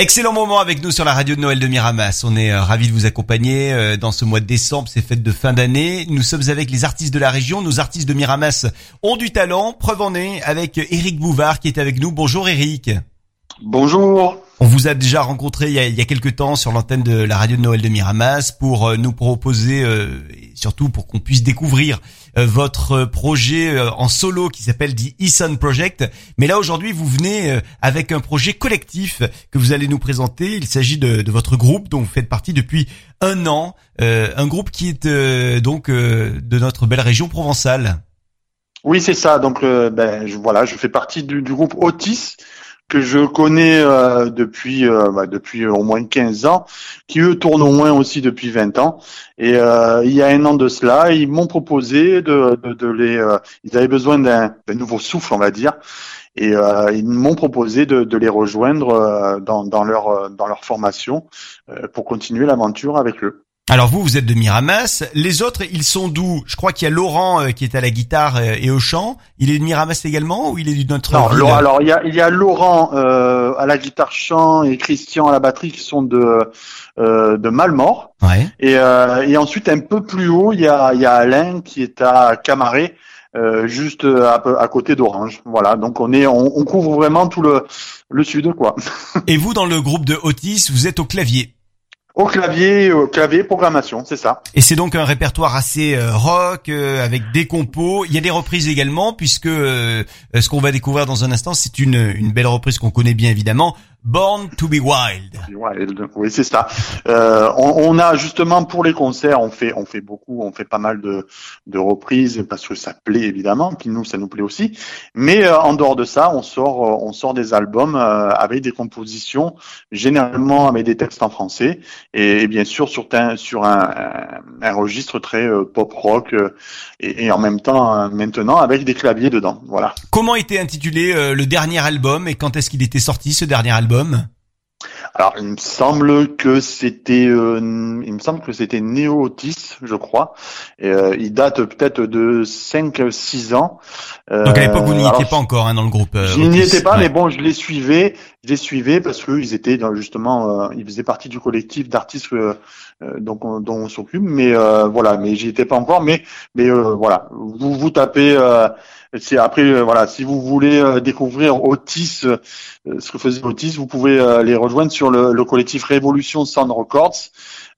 Excellent moment avec nous sur la radio de Noël de Miramas. On est euh, ravis de vous accompagner euh, dans ce mois de décembre, ces fêtes de fin d'année. Nous sommes avec les artistes de la région. Nos artistes de Miramas ont du talent. Preuve en est avec Eric Bouvard qui est avec nous. Bonjour Eric. Bonjour. Vous a déjà rencontré il y a, il y a quelques temps sur l'antenne de la radio de Noël de Miramas pour euh, nous proposer, euh, et surtout pour qu'on puisse découvrir euh, votre projet euh, en solo qui s'appelle The Eason Project. Mais là aujourd'hui, vous venez euh, avec un projet collectif que vous allez nous présenter. Il s'agit de, de votre groupe dont vous faites partie depuis un an, euh, un groupe qui est donc de notre belle région provençale. Oui, c'est ça. Donc, ben, je, voilà, je fais partie du, du groupe Otis que je connais euh, depuis euh, bah, depuis au moins 15 ans, qui eux tournent au moins aussi depuis 20 ans. Et euh, il y a un an de cela, ils m'ont proposé de, de, de les. euh, ils avaient besoin d'un nouveau souffle, on va dire. Et euh, ils m'ont proposé de, de les rejoindre dans, dans leur dans leur formation pour continuer l'aventure avec eux. Alors vous, vous êtes de Miramas. Les autres, ils sont d'où? Je crois qu'il y a Laurent euh, qui est à la guitare euh, et au chant. Il est de Miramas également ou il est d'une autre Non, ville? Laurent- alors il y a, il y a Laurent euh, à la guitare chant et Christian à la batterie qui sont de euh, de Malmort. Ouais. Et, euh, et ensuite un peu plus haut, il y a, il y a Alain qui est à Camaret, euh, juste à, à côté d'Orange. Voilà, donc on est on, on couvre vraiment tout le le sud quoi. Et vous, dans le groupe de Otis, vous êtes au clavier. Au clavier, au clavier programmation, c'est ça. Et c'est donc un répertoire assez euh, rock euh, avec des compos. Il y a des reprises également puisque euh, ce qu'on va découvrir dans un instant, c'est une une belle reprise qu'on connaît bien évidemment, Born to be Wild. Wild, oui, c'est ça. Euh, on, on a justement pour les concerts, on fait, on fait beaucoup, on fait pas mal de, de reprises parce que ça plaît évidemment, puis nous ça nous plaît aussi. Mais euh, en dehors de ça, on sort, euh, on sort des albums euh, avec des compositions, généralement avec des textes en français et, et bien sûr sur un, sur un, un, un registre très euh, pop rock euh, et, et en même temps maintenant avec des claviers dedans. Voilà. Comment était intitulé euh, le dernier album et quand est-ce qu'il était sorti ce dernier album? album. Alors, il me semble que c'était, euh, il me semble que c'était Neo Otis, je crois. Et, euh, il date peut-être de 5-6 ans. Euh, Donc à l'époque vous n'y étiez pas encore hein, dans le groupe. euh, Je n'y étais pas, Ouais. mais bon, je les suivais, je les suivais parce que ils étaient dans, justement, euh, ils faisaient partie du collectif d'artistes donc on- dont on s'occupe. Mais euh, voilà, mais j'y étais pas encore. Mais mais euh, voilà, vous vous tapez. Euh, c'est après voilà, si vous voulez découvrir Otis, euh, ce que faisait Otis, vous pouvez les rejoindre sur le, le collectif Révolution Sound Records.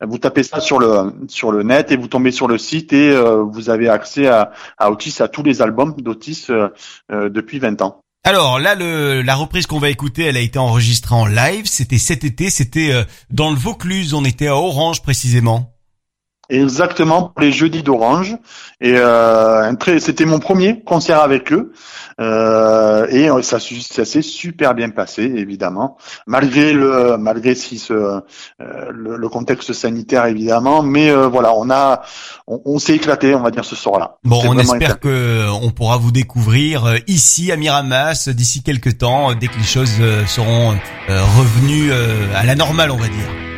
Vous tapez ça sur le sur le net et vous tombez sur le site et euh, vous avez accès à, à Otis, à tous les albums d'Otis euh, euh, depuis 20 ans. Alors là, le, la reprise qu'on va écouter, elle a été enregistrée en live. C'était cet été, c'était euh, dans le Vaucluse. On était à Orange précisément. Exactement pour les jeudis d'Orange et euh, c'était mon premier concert avec eux euh, et ça, s'est super bien passé évidemment malgré le malgré si ce, euh, le, le contexte sanitaire évidemment mais euh, voilà on a on, on s'est éclaté on va dire ce soir-là. Bon, on espère éclaté. que on pourra vous découvrir euh, ici à Miramas d'ici quelques temps, euh, dès que les choses seront revenues à la normale, on va dire.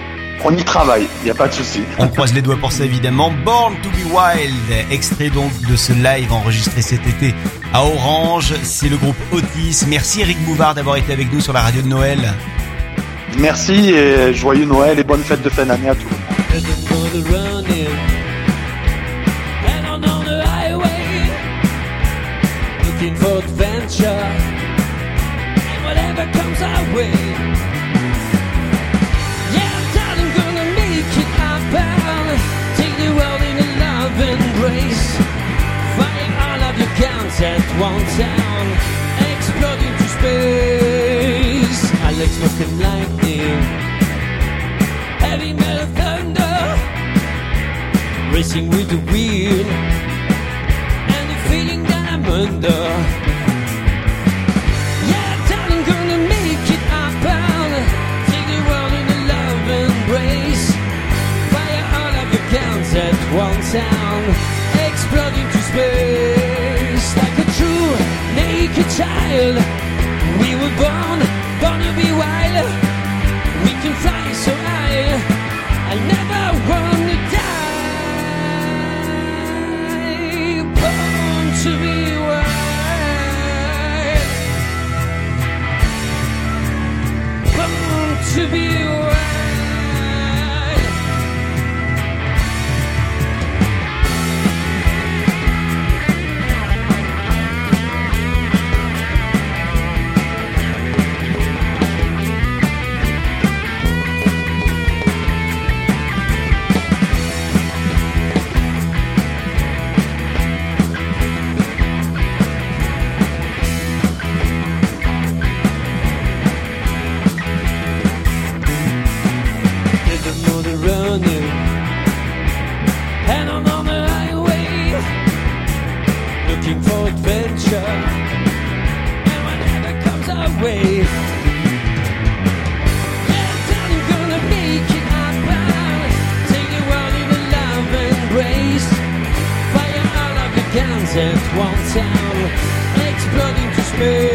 On y travaille il n'y a pas de souci. On croise les doigts pour ça évidemment. Born to be Wild, extrait donc de ce live enregistré cet été à Orange. C'est le groupe Otis. Merci Eric Bouvard d'avoir été avec nous sur la radio de Noël. Merci et joyeux Noël et bonne fête de fin d'année à for adventure. And whatever comes our way. At one town. exploding into space. I like smoke lightning heavy metal thunder racing with the wind and the feeling that I'm under. Yeah, darling, gonna make it happen. Take the world in a love embrace. Fire all of your guns at one sound. exploding into space naked child. We were born, born to be wild. We can fly so high. I never wanna isn't one town exploding to space.